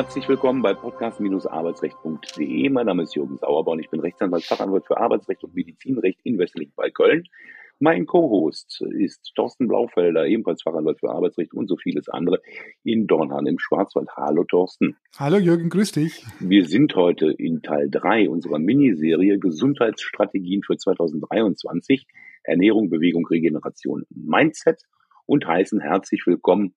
Herzlich willkommen bei podcast-arbeitsrecht.de. Mein Name ist Jürgen Sauerborn. Ich bin Rechtsanwalt, Fachanwalt für Arbeitsrecht und Medizinrecht in Westlich bei Köln. Mein Co-Host ist Thorsten Blaufelder, ebenfalls Fachanwalt für Arbeitsrecht und so vieles andere in Dornhahn im Schwarzwald. Hallo Thorsten. Hallo Jürgen, grüß dich. Wir sind heute in Teil 3 unserer Miniserie Gesundheitsstrategien für 2023, Ernährung, Bewegung, Regeneration, Mindset und heißen herzlich willkommen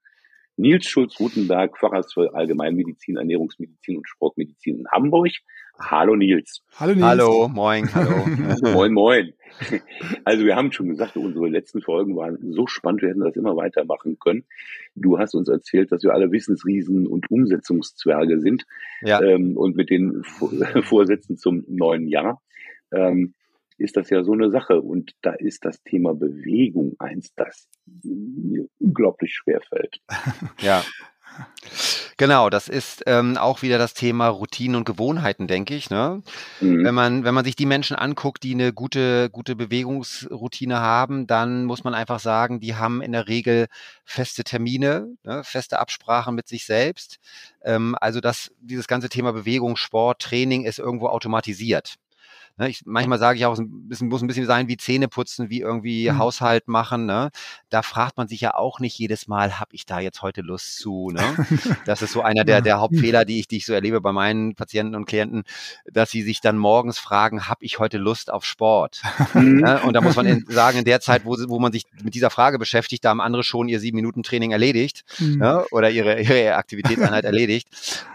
Nils Schulz-Rutenberg, Facharzt für Allgemeinmedizin, Ernährungsmedizin und Sportmedizin in Hamburg. Hallo Nils. Hallo Nils. Hallo, moin, hallo. moin, moin. Also wir haben schon gesagt, unsere letzten Folgen waren so spannend, wir hätten das immer weitermachen können. Du hast uns erzählt, dass wir alle Wissensriesen und Umsetzungszwerge sind ja. ähm, und mit den Vorsätzen zum neuen Jahr. Ähm, ist das ja so eine Sache. Und da ist das Thema Bewegung eins, das mir unglaublich schwer fällt. Ja. Genau, das ist ähm, auch wieder das Thema Routinen und Gewohnheiten, denke ich. Ne? Mhm. Wenn man wenn man sich die Menschen anguckt, die eine gute gute Bewegungsroutine haben, dann muss man einfach sagen, die haben in der Regel feste Termine, ne? feste Absprachen mit sich selbst. Ähm, also dass dieses ganze Thema Bewegung, Sport, Training ist irgendwo automatisiert. Ne, ich, manchmal sage ich auch, es bisschen, muss ein bisschen sein wie Zähne putzen, wie irgendwie mhm. Haushalt machen. Ne? Da fragt man sich ja auch nicht jedes Mal, habe ich da jetzt heute Lust zu? Ne? Das ist so einer der, der Hauptfehler, die ich, die ich so erlebe bei meinen Patienten und Klienten, dass sie sich dann morgens fragen, habe ich heute Lust auf Sport? Mhm. ne? Und da muss man in, sagen, in der Zeit, wo, wo man sich mit dieser Frage beschäftigt, da haben andere schon ihr sieben Minuten Training erledigt mhm. ne? oder ihre, ihre Aktivitätseinheit erledigt.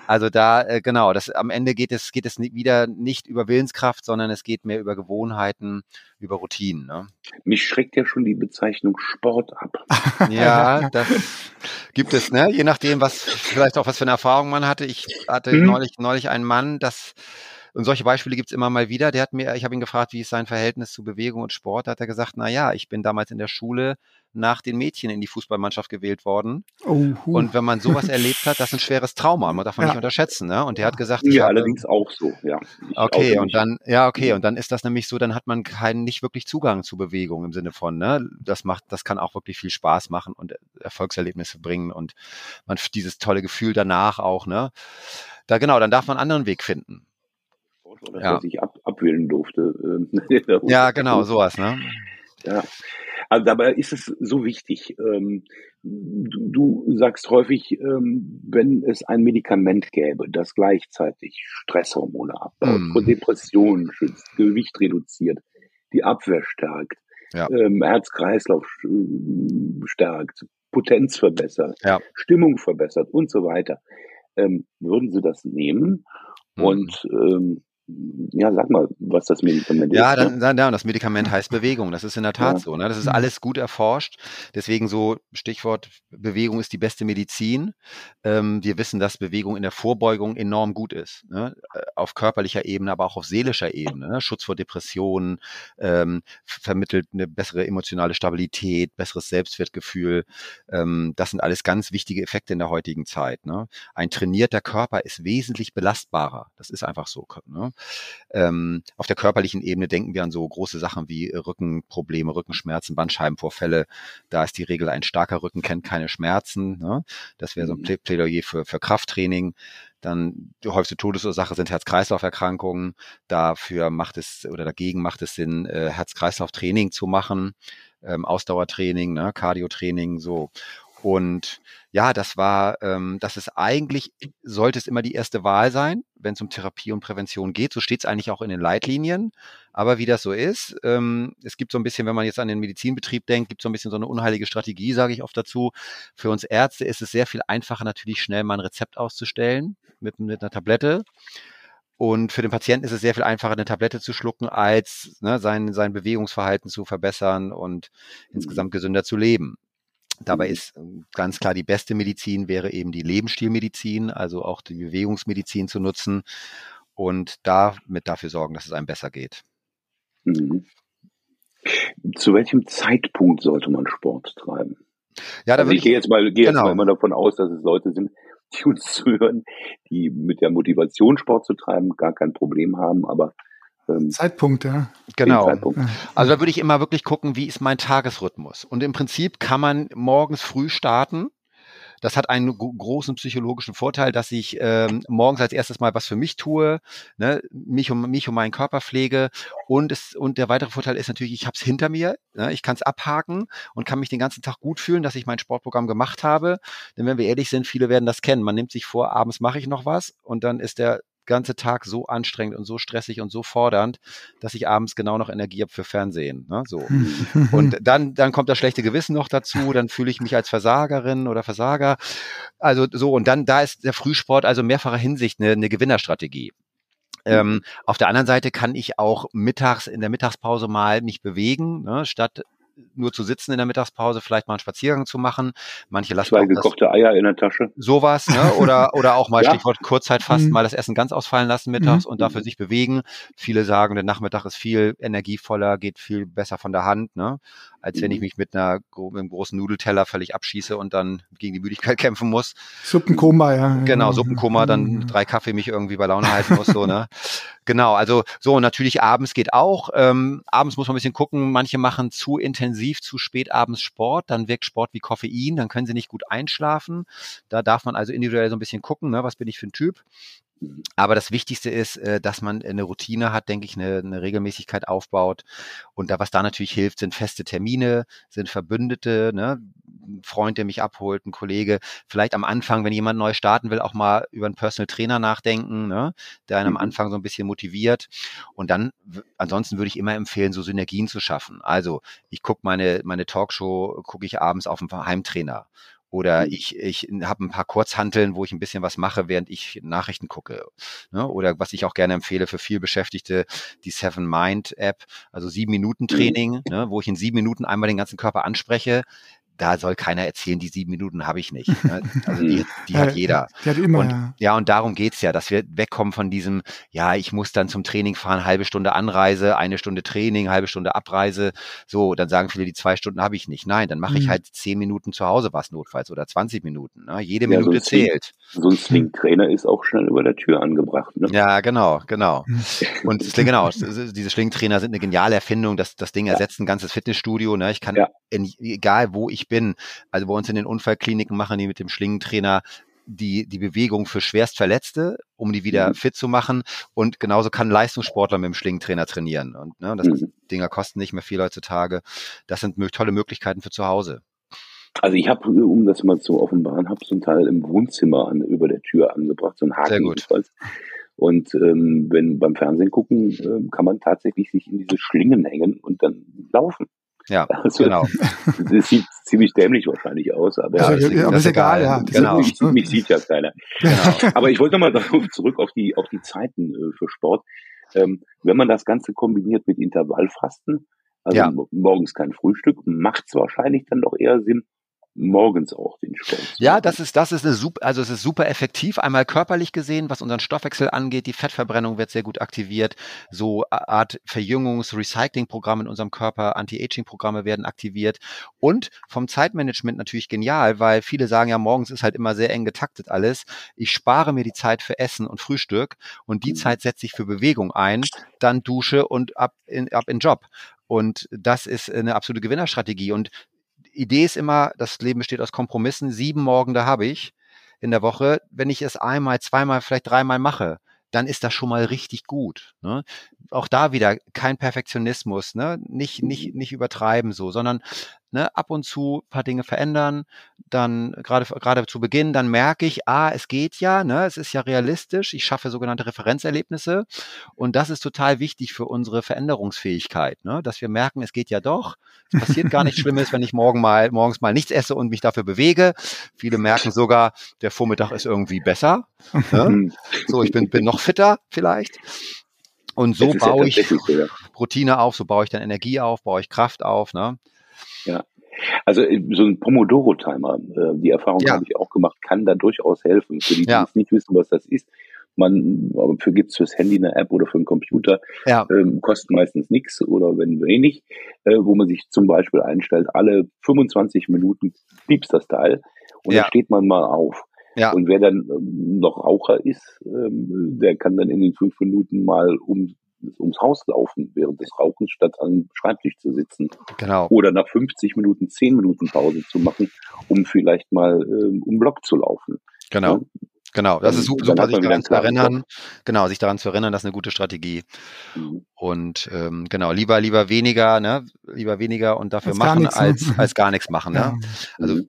Also da, äh, genau, das am Ende geht es, geht es wieder nicht über Willenskraft, sondern es geht mehr über Gewohnheiten, über Routinen. Ne? Mich schreckt ja schon die Bezeichnung Sport ab. ja, das gibt es, ne? Je nachdem, was vielleicht auch was für eine Erfahrung man hatte. Ich hatte hm. neulich, neulich einen Mann, das und solche Beispiele gibt's immer mal wieder. Der hat mir, ich habe ihn gefragt, wie ist sein Verhältnis zu Bewegung und Sport. Da hat er gesagt, na ja, ich bin damals in der Schule nach den Mädchen in die Fußballmannschaft gewählt worden. Oh, und wenn man sowas erlebt hat, das ist ein schweres Trauma. Man darf man ja. nicht unterschätzen. Ne? Und der hat gesagt, ja, allerdings auch so. Ja. okay, und dann, ja, okay, und dann ist das nämlich so, dann hat man keinen nicht wirklich Zugang zu Bewegung im Sinne von, ne, das macht, das kann auch wirklich viel Spaß machen und Erfolgserlebnisse bringen und man dieses tolle Gefühl danach auch, ne. Da genau, dann darf man einen anderen Weg finden. Oder ja. dass ich ab, abwählen durfte. ja, genau, sowas, ne? Ja, also dabei ist es so wichtig. Ähm, du, du, sagst häufig, ähm, wenn es ein Medikament gäbe, das gleichzeitig Stresshormone abbaut, mm. vor Depressionen schützt, Gewicht reduziert, die Abwehr stärkt, ja. ähm, Herz-Kreislauf stärkt, Potenz verbessert, ja. Stimmung verbessert und so weiter, ähm, würden sie das nehmen? Mm. Und ähm, ja, sag mal, was das Medikament ja, ist. Dann, dann, ja, das Medikament heißt Bewegung. Das ist in der Tat ja. so. Ne? Das ist mhm. alles gut erforscht. Deswegen so Stichwort Bewegung ist die beste Medizin. Ähm, wir wissen, dass Bewegung in der Vorbeugung enorm gut ist. Ne? Äh, auf körperlicher Ebene, aber auch auf seelischer Ebene. Ne? Schutz vor Depressionen, ähm, vermittelt eine bessere emotionale Stabilität, besseres Selbstwertgefühl. Ähm, das sind alles ganz wichtige Effekte in der heutigen Zeit. Ne? Ein trainierter Körper ist wesentlich belastbarer. Das ist einfach so. Ne? Ähm, auf der körperlichen Ebene denken wir an so große Sachen wie Rückenprobleme, Rückenschmerzen, Bandscheibenvorfälle. Da ist die Regel, ein starker Rücken kennt keine Schmerzen. Ne? Das wäre so ein mhm. Plädoyer für, für Krafttraining. Dann die häufigste Todesursache sind Herz-Kreislauf-Erkrankungen. Dafür macht es oder dagegen macht es Sinn, äh, Herz-Kreislauf-Training zu machen, ähm, Ausdauertraining, ne, Cardio-Training, so. Und ja, das war, ähm, das ist eigentlich, sollte es immer die erste Wahl sein, wenn es um Therapie und Prävention geht. So steht es eigentlich auch in den Leitlinien. Aber wie das so ist, ähm, es gibt so ein bisschen, wenn man jetzt an den Medizinbetrieb denkt, gibt es so ein bisschen so eine unheilige Strategie, sage ich oft dazu. Für uns Ärzte ist es sehr viel einfacher, natürlich schnell mal ein Rezept auszustellen mit, mit einer Tablette. Und für den Patienten ist es sehr viel einfacher, eine Tablette zu schlucken, als ne, sein, sein Bewegungsverhalten zu verbessern und insgesamt gesünder zu leben. Dabei ist ähm, ganz klar die beste Medizin wäre eben die Lebensstilmedizin, also auch die Bewegungsmedizin zu nutzen und damit dafür sorgen, dass es einem besser geht. Mhm. Zu welchem Zeitpunkt sollte man Sport treiben? Ja, da also ich gehe jetzt mal, gehe genau. jetzt mal davon aus, dass es Leute sind, die uns zuhören, die mit der Motivation Sport zu treiben gar kein Problem haben, aber ähm, Zeitpunkt, ja. Genau. Zeitpunkt. Also da würde ich immer wirklich gucken, wie ist mein Tagesrhythmus. Und im Prinzip kann man morgens früh starten. das hat einen großen psychologischen Vorteil, dass ich ähm, morgens als erstes mal was für mich tue, ne, mich um mich um meinen Körper pflege und es und der weitere Vorteil ist natürlich, ich habe es hinter mir, ne, ich kann es abhaken und kann mich den ganzen Tag gut fühlen, dass ich mein Sportprogramm gemacht habe. Denn wenn wir ehrlich sind, viele werden das kennen. Man nimmt sich vor, abends mache ich noch was und dann ist der ganze Tag so anstrengend und so stressig und so fordernd, dass ich abends genau noch Energie habe für Fernsehen. Ne? So. und dann, dann kommt das schlechte Gewissen noch dazu, dann fühle ich mich als Versagerin oder Versager. Also so, und dann, da ist der Frühsport also mehrfacher Hinsicht eine, eine Gewinnerstrategie. Ähm, auf der anderen Seite kann ich auch mittags in der Mittagspause mal mich bewegen, ne, statt nur zu sitzen in der Mittagspause, vielleicht mal einen Spaziergang zu machen. Manche lassen Zwei gekochte Eier in der Tasche. Sowas, ne? Oder, oder auch mal ja. Stichwort Kurzzeitfasten, mhm. mal das Essen ganz ausfallen lassen mittags mhm. und dafür sich bewegen. Viele sagen, der Nachmittag ist viel energievoller, geht viel besser von der Hand, ne? Als wenn ich mhm. mich mit einer mit einem großen Nudelteller völlig abschieße und dann gegen die Müdigkeit kämpfen muss. Suppenkoma, ja. Genau, Suppenkoma, dann mhm. drei Kaffee mich irgendwie bei Laune halten muss, so, ne? Genau, also so, natürlich abends geht auch. Ähm, abends muss man ein bisschen gucken, manche machen zu intensiv, zu spät abends Sport, dann wirkt Sport wie Koffein, dann können sie nicht gut einschlafen. Da darf man also individuell so ein bisschen gucken, ne, was bin ich für ein Typ. Aber das Wichtigste ist, äh, dass man eine Routine hat, denke ich, eine, eine, Regelmäßigkeit aufbaut. Und da, was da natürlich hilft, sind feste Termine, sind Verbündete, ne? ein Freund, der mich abholt, ein Kollege. Vielleicht am Anfang, wenn jemand neu starten will, auch mal über einen Personal Trainer nachdenken, ne? der einen am mhm. Anfang so ein bisschen motiviert. Und dann, ansonsten würde ich immer empfehlen, so Synergien zu schaffen. Also ich gucke meine, meine Talkshow, gucke ich abends auf dem Heimtrainer oder mhm. ich, ich habe ein paar Kurzhanteln, wo ich ein bisschen was mache, während ich Nachrichten gucke. Ne? Oder was ich auch gerne empfehle für viel Beschäftigte, die Seven Mind App, also sieben Minuten mhm. Training, ne? wo ich in sieben Minuten einmal den ganzen Körper anspreche da soll keiner erzählen, die sieben Minuten habe ich nicht. Ne? Also die, die hat jeder. Die hat immer, und, ja. ja, und darum geht's ja, dass wir wegkommen von diesem, ja, ich muss dann zum Training fahren, halbe Stunde Anreise, eine Stunde Training, halbe Stunde Abreise. So, dann sagen viele, die zwei Stunden habe ich nicht. Nein, dann mache mhm. ich halt zehn Minuten zu Hause was notfalls oder 20 Minuten. Ne? Jede ja, Minute so zählt. so ein Swing-Trainer ist auch schnell über der Tür angebracht. Ne? Ja, genau, genau. Mhm. Und genau, diese Schwingtrainer sind eine geniale Erfindung. Das, das Ding ersetzt ein ganzes Fitnessstudio. Ne? Ich kann, ja. in, egal wo ich bin. Also bei uns in den Unfallkliniken machen die mit dem Schlingentrainer die, die Bewegung für Schwerstverletzte, um die wieder mhm. fit zu machen. Und genauso kann ein Leistungssportler mit dem Schlingentrainer trainieren. Und ne, das mhm. Dinger kosten nicht mehr viel heutzutage. Das sind tolle Möglichkeiten für zu Hause. Also ich habe, um das mal zu offenbaren, habe so einen Teil im Wohnzimmer an, über der Tür angebracht, so ein Haken. Sehr gut. Und ähm, wenn beim Fernsehen gucken, äh, kann man tatsächlich sich in diese Schlingen hängen und dann laufen. Ja, also, genau. Das sieht ziemlich dämlich wahrscheinlich aus, aber, ja, ist, ja, ist egal, ja. Genau. Mich, mich, sieht ja keiner. Genau. Aber ich wollte nochmal darauf zurück auf die, auf die Zeiten äh, für Sport. Ähm, wenn man das Ganze kombiniert mit Intervallfasten, also ja. morgens kein Frühstück, macht es wahrscheinlich dann doch eher Sinn, morgens auch den Sport. Ja, das ist, das ist eine super, also es ist super effektiv. Einmal körperlich gesehen, was unseren Stoffwechsel angeht. Die Fettverbrennung wird sehr gut aktiviert. So Art Verjüngungs-, Recycling-Programme in unserem Körper, Anti-Aging-Programme werden aktiviert. Und vom Zeitmanagement natürlich genial, weil viele sagen ja, morgens ist halt immer sehr eng getaktet alles. Ich spare mir die Zeit für Essen und Frühstück und die mhm. Zeit setze ich für Bewegung ein, dann Dusche und ab in, ab in Job. Und das ist eine absolute Gewinnerstrategie. Und Idee ist immer, das Leben besteht aus Kompromissen. Sieben Morgen, da habe ich in der Woche. Wenn ich es einmal, zweimal, vielleicht dreimal mache, dann ist das schon mal richtig gut. Ne? Auch da wieder kein Perfektionismus, ne? nicht, nicht, nicht übertreiben so, sondern ne, ab und zu paar Dinge verändern, dann gerade gerade zu Beginn, dann merke ich, ah, es geht ja, ne, es ist ja realistisch, ich schaffe sogenannte Referenzerlebnisse und das ist total wichtig für unsere Veränderungsfähigkeit, ne, dass wir merken, es geht ja doch, es passiert gar nichts Schlimmes, wenn ich morgen mal morgens mal nichts esse und mich dafür bewege. Viele merken sogar, der Vormittag ist irgendwie besser, ne? so ich bin bin noch fitter vielleicht. Und so baue ich Routine auf, so baue ich dann Energie auf, baue ich Kraft auf, ne? Ja. Also äh, so ein Pomodoro-Timer, äh, die Erfahrung ja. habe ich auch gemacht, kann da durchaus helfen. Für die, die ja. nicht wissen, was das ist, man, für gibt's fürs Handy eine App oder für einen Computer, ja. ähm, kostet meistens nichts oder wenn wenig, äh, wo man sich zum Beispiel einstellt, alle 25 Minuten piepst das Teil und ja. dann steht man mal auf. Ja. Und wer dann ähm, noch Raucher ist, ähm, der kann dann in den fünf Minuten mal um ums Haus laufen während des Rauchens, statt am Schreibtisch zu sitzen. Genau. Oder nach 50 Minuten 10 Minuten Pause zu machen, um vielleicht mal äh, um Block zu laufen. Genau. Ja? Genau, das ist super, super sich daran zu erinnern. Genau, sich daran zu erinnern, das ist eine gute Strategie. Mhm. Und ähm, genau, lieber, lieber weniger, ne? Lieber weniger und dafür als machen, nichts, als, als gar nichts machen. Ne? Ja. Also mhm.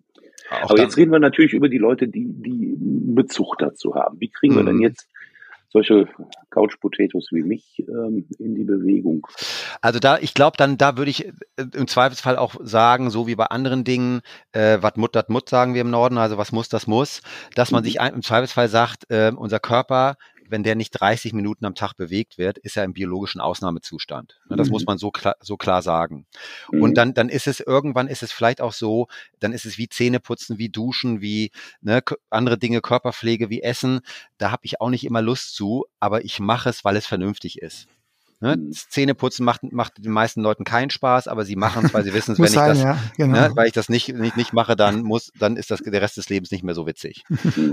Aber jetzt reden wir natürlich über die Leute, die, die Bezug dazu haben. Wie kriegen wir denn mhm. jetzt solche Couch Potatoes wie mich ähm, in die Bewegung. Also da, ich glaube, dann da würde ich äh, im Zweifelsfall auch sagen, so wie bei anderen Dingen, äh, was mut, dat mut, sagen wir im Norden, also was muss, das muss, dass man mhm. sich im Zweifelsfall sagt, äh, unser Körper wenn der nicht 30 Minuten am Tag bewegt wird, ist er im biologischen Ausnahmezustand. Das mhm. muss man so klar, so klar sagen. Mhm. Und dann, dann ist es irgendwann ist es vielleicht auch so, dann ist es wie Zähneputzen, wie Duschen, wie ne, andere Dinge, Körperpflege, wie Essen. Da habe ich auch nicht immer Lust zu, aber ich mache es, weil es vernünftig ist. Ne? Mhm. Zähneputzen macht, macht den meisten Leuten keinen Spaß, aber sie machen es, weil sie wissen, wenn ich sein, das, ja, genau. ne, weil ich das nicht, nicht, nicht mache, dann muss, dann ist das der Rest des Lebens nicht mehr so witzig.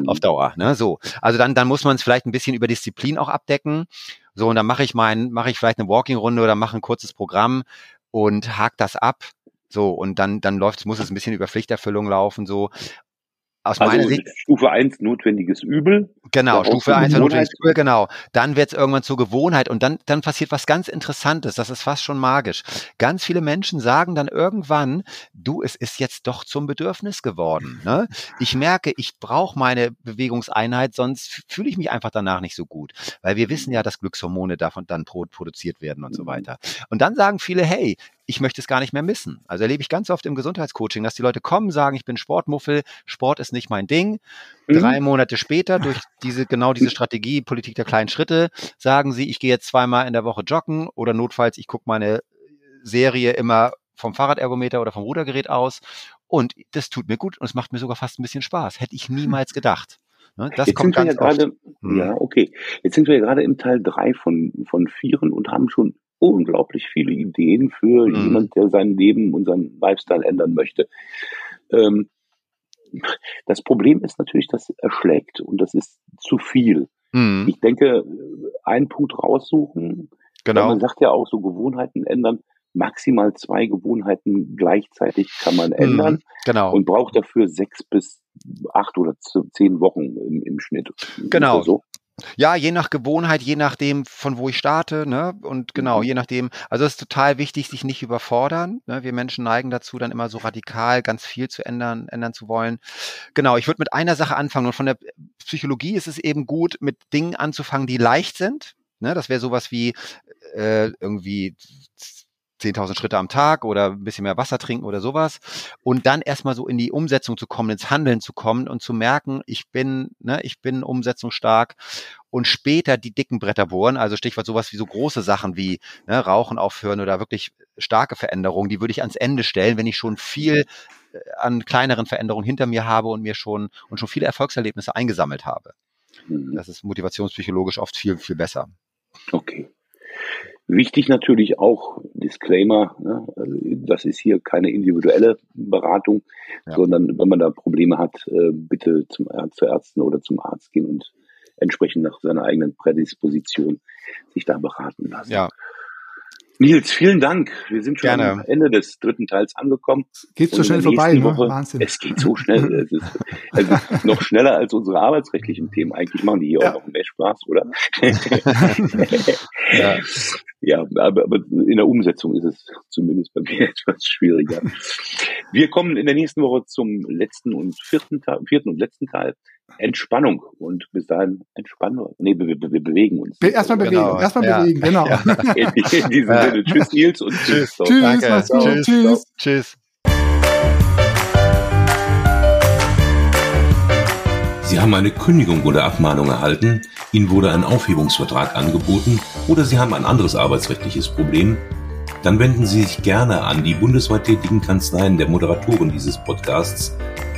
auf Dauer. Ne? So. Also dann, dann muss man es vielleicht ein bisschen über Disziplin auch abdecken. So, und dann mache ich mein, mache ich vielleicht eine Walking-Runde oder mache ein kurzes Programm und hake das ab. So, und dann, dann läuft, muss es ein bisschen über Pflichterfüllung laufen, so aus also meiner Sicht. Stufe 1 notwendiges Übel. Genau, Stufe 1 notwendiges Übel, genau. Dann wird es irgendwann zur Gewohnheit und dann, dann passiert was ganz Interessantes. Das ist fast schon magisch. Ganz viele Menschen sagen dann irgendwann, du, es ist jetzt doch zum Bedürfnis geworden. Ne? Ich merke, ich brauche meine Bewegungseinheit, sonst fühle ich mich einfach danach nicht so gut. Weil wir wissen ja, dass Glückshormone davon dann produziert werden und so mhm. weiter. Und dann sagen viele, hey, ich möchte es gar nicht mehr missen. Also erlebe ich ganz oft im Gesundheitscoaching, dass die Leute kommen, sagen, ich bin Sportmuffel, Sport ist nicht mein Ding. Mhm. Drei Monate später, durch diese, genau diese Strategie, Politik der kleinen Schritte, sagen sie, ich gehe jetzt zweimal in der Woche joggen oder notfalls, ich gucke meine Serie immer vom Fahrradergometer oder vom Rudergerät aus. Und das tut mir gut und es macht mir sogar fast ein bisschen Spaß. Hätte ich niemals gedacht. Ne, das Jetzt kommt sind wir ja gerade, hm. ja, okay. Jetzt sind wir ja gerade im Teil drei von, von vieren und haben schon unglaublich viele Ideen für mhm. jemand, der sein Leben und seinen Lifestyle ändern möchte. Ähm, das Problem ist natürlich, das erschlägt und das ist zu viel. Mhm. Ich denke, einen Punkt raussuchen. Genau. Man sagt ja auch so Gewohnheiten ändern. Maximal zwei Gewohnheiten gleichzeitig kann man ändern. Mhm. Genau. Und braucht dafür sechs bis acht oder zehn Wochen im, im Schnitt. Genau. So. Ja, je nach Gewohnheit, je nachdem, von wo ich starte, ne? Und genau, mhm. je nachdem, also es ist total wichtig, sich nicht überfordern. Ne? Wir Menschen neigen dazu, dann immer so radikal ganz viel zu ändern, ändern zu wollen. Genau, ich würde mit einer Sache anfangen. Und von der Psychologie ist es eben gut, mit Dingen anzufangen, die leicht sind. Ne? Das wäre sowas wie äh, irgendwie 10.000 Schritte am Tag oder ein bisschen mehr Wasser trinken oder sowas. Und dann erstmal so in die Umsetzung zu kommen, ins Handeln zu kommen und zu merken, ich bin, ne, ich bin umsetzungsstark und später die dicken Bretter bohren, also Stichwort sowas wie so große Sachen wie ne, Rauchen aufhören oder wirklich starke Veränderungen, die würde ich ans Ende stellen, wenn ich schon viel äh, an kleineren Veränderungen hinter mir habe und mir schon und schon viele Erfolgserlebnisse eingesammelt habe. Mhm. Das ist motivationspsychologisch oft viel, viel besser. Wichtig natürlich auch, Disclaimer, ne, also das ist hier keine individuelle Beratung, ja. sondern wenn man da Probleme hat, äh, bitte zum, zu Ärzten oder zum Arzt gehen und entsprechend nach seiner eigenen Prädisposition sich da beraten lassen. Ja. Nils, vielen Dank. Wir sind schon Gerne. am Ende des dritten Teils angekommen. Geht so schnell vorbei, ne? Woche, Wahnsinn. Es geht so schnell. es ist also noch schneller als unsere arbeitsrechtlichen Themen. Eigentlich machen die hier ja. auch noch mehr Spaß, oder? ja. ja, aber, aber in der Umsetzung ist es zumindest bei mir etwas schwieriger. Wir kommen in der nächsten Woche zum letzten und vierten, Teil, vierten und letzten Teil. Entspannung und bis dahin Entspannung. Nee, wir, wir, wir bewegen uns. Be erstmal bewegen, genau. erstmal ja. bewegen, genau. Ja. In, in diesem ja. Sinne, tschüss Nils und tschüss. Tschüss, tschüss, tschüss. tschüss. tschüss. Sie haben eine Kündigung oder Abmahnung erhalten, Ihnen wurde ein Aufhebungsvertrag angeboten oder Sie haben ein anderes arbeitsrechtliches Problem, dann wenden Sie sich gerne an die bundesweit tätigen Kanzleien der Moderatoren dieses Podcasts